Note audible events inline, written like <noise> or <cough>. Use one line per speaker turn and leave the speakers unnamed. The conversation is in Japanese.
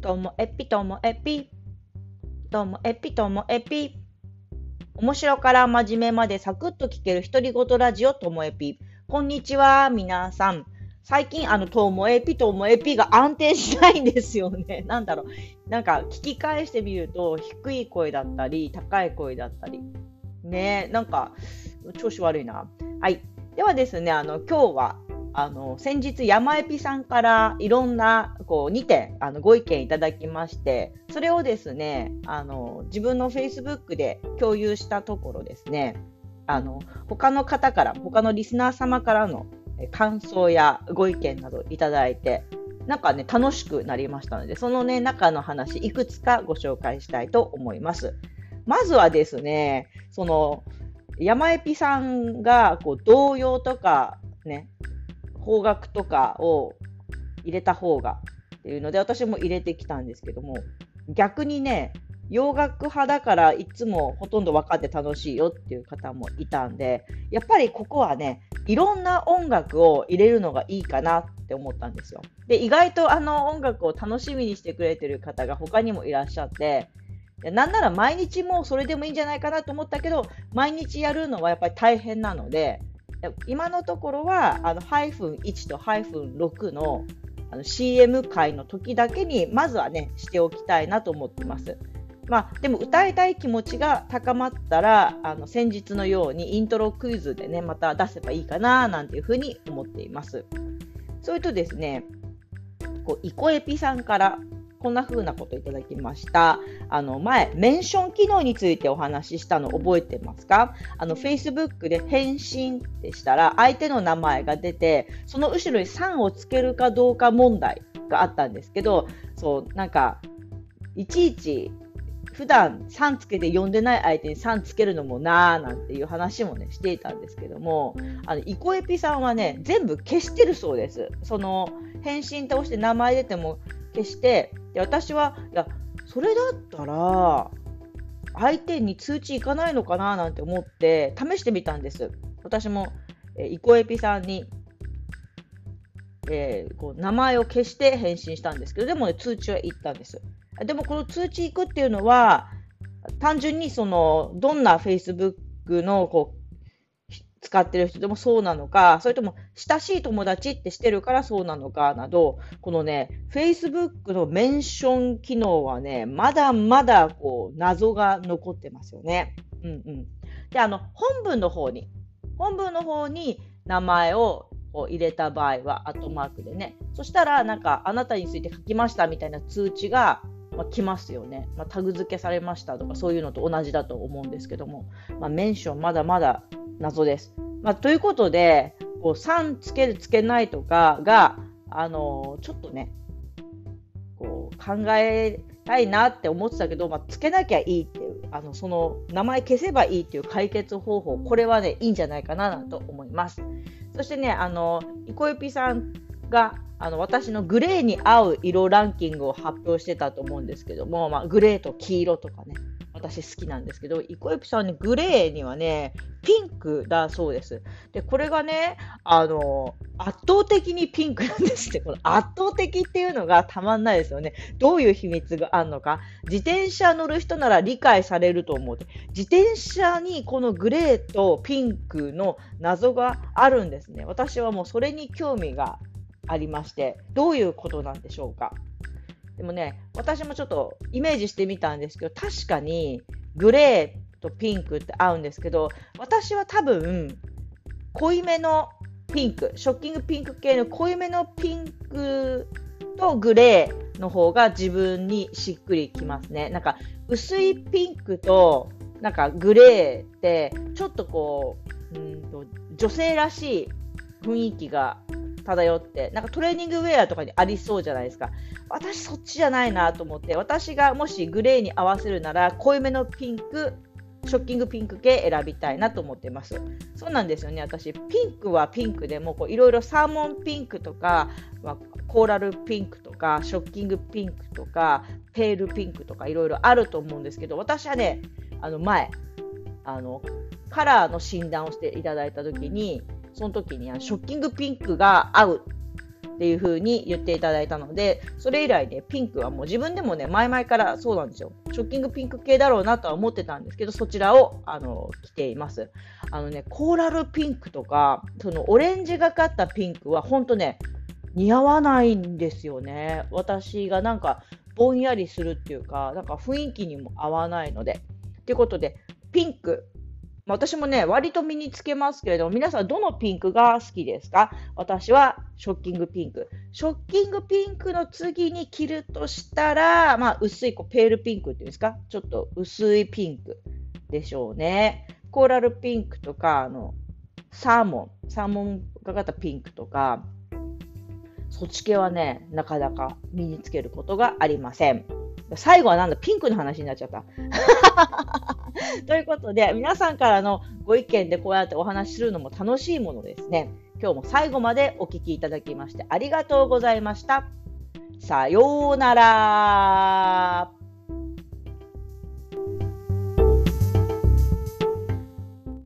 ともえぴともえぴ。ともえぴともえぴ。面白から真面目までサクッと聞ける独り言ラジオともえぴ。こんにちは、皆さん。最近、あの、ともえぴともえぴが安定しないんですよね。<laughs> なんだろう。なんか、聞き返してみると、低い声だったり、高い声だったり。ねなんか、調子悪いな。はい。ではですね、あの、今日は、あの先日、山エピさんからいろんなこう2点あのご意見いただきまして、それをですねあの自分の Facebook で共有したところですね、あの他の方から、他のリスナー様からの感想やご意見などいただいて、なんかね、楽しくなりましたので、そのね、中の話、いくつかご紹介したいと思います。まずはですね、その、山エピさんがこう童謡とかね、方角とかを入れた方がっていうので私も入れてきたんですけども逆にね洋楽派だからいつもほとんど分かって楽しいよっていう方もいたんでやっぱりここはねいろんな音楽を入れるのがいいかなって思ったんですよ。で意外とあの音楽を楽しみにしてくれてる方が他にもいらっしゃってなんなら毎日もうそれでもいいんじゃないかなと思ったけど毎日やるのはやっぱり大変なので今のところはあのハイフン1とハイフン6のあの CM 回の時だけにまずはねしておきたいなと思ってます。まあ、でも歌いたい気持ちが高まったらあの先日のようにイントロクイズでねまた出せばいいかななんていうふうに思っています。それとですねこうイコエピさんからこんな風なこといただきました。あの、前、メンション機能についてお話ししたの覚えてますか？あの、Facebook で返信ってしたら、相手の名前が出て、その後ろに3をつけるかどうか問題があったんですけど、そう、なんか、いちいち、普段3つけて呼んでない相手に3つけるのもなーなんていう話もね、していたんですけども、あの、イコエピさんはね、全部消してるそうです。その、返信と押して名前出ても消して、で私はいやそれだったら相手に通知いかないのかななんて思って試してみたんです。私も、え、イコエピさんに、えー、こう名前を消して返信したんですけど、でも、ね、通知は行ったんです。でもこの通知行くっていうのは、単純にそのどんな Facebook のこう使ってる人でもそうなのか、それとも親しい友達ってしてるからそうなのかなど、このね、Facebook のメンション機能はね、まだまだこう謎が残ってますよね。うんうん。で、あの、本文の方に、本文の方に名前をこう入れた場合は、アットマークでね、そしたら、なんか、あなたについて書きましたみたいな通知が、まあ、来ますよね、まあ、タグ付けされましたとかそういうのと同じだと思うんですけども、まあ、メンションまだまだ謎です。まあ、ということで、こう3つける、つけないとかが、あのちょっとね、こう考えたいなって思ってたけど、まあ、つけなきゃいいっていう、あのその名前消せばいいっていう解決方法、これはね、いいんじゃないかなと思います。そしてね、あの、イコエピさんが、あの私のグレーに合う色ランキングを発表してたと思うんですけども、まあ、グレーと黄色とかね、私好きなんですけど、イコエピさんにグレーにはね、ピンクだそうです。で、これがね、あの、圧倒的にピンクなんですって。この圧倒的っていうのがたまんないですよね。どういう秘密があるのか。自転車乗る人なら理解されると思う。自転車にこのグレーとピンクの謎があるんですね。私はもうそれに興味がありまして、どういうことなんでしょうか？でもね、私もちょっとイメージしてみたんですけど、確かにグレーとピンクって合うんですけど、私は多分、濃いめのピンク、ショッキングピンク系の濃いめのピンクとグレーの方が自分にしっくりきますね。なんか薄いピンクとなんかグレーってちょっとこううんと女性らしい雰囲気が漂って、なんかトレーニングウェアとかにありそうじゃないですか。私そっちじゃないなと思って、私がもしグレーに合わせるなら、濃いめのピンク、ショッキングピンク系選びたいなと思ってます。そうなんですよね。私、ピンクはピンクでもいろいろサーモンピンクとか、まあ、コーラルピンクとか、ショッキングピンクとか、ペールピンクとかいろいろあると思うんですけど、私はね、あの前、あのカラーの診断をしていただいたときに、その時にショッキングピンクが合うっていう風に言っていただいたので、それ以来ね、ピンクはもう自分でもね、前々からそうなんですよ。ショッキングピンク系だろうなとは思ってたんですけど、そちらを、あの、着ています。あのね、コーラルピンクとか、そのオレンジがかったピンクは、ほんとね、似合わないんですよね。私がなんか、ぼんやりするっていうか、なんか雰囲気にも合わないので。ということで、ピンク、私もね、割と身につけますけれども、皆さんどのピンクが好きですか？私はショッキングピンク。ショッキングピンクの次に着るとしたら、まあ、薄いこうペールピンクっていうんですか？ちょっと薄いピンクでしょうね。コーラルピンクとか、あの、サーモン、サーモンがかったピンクとか、そっち系はね、なかなか身につけることがありません。最後はなんだ、ピンクの話になっちゃった。<laughs> <laughs> ということで、皆さんからのご意見でこうやってお話しするのも楽しいものですね。今日も最後までお聞きいただきましてありがとうございました。さようなら。